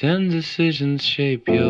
Ten decisions shape your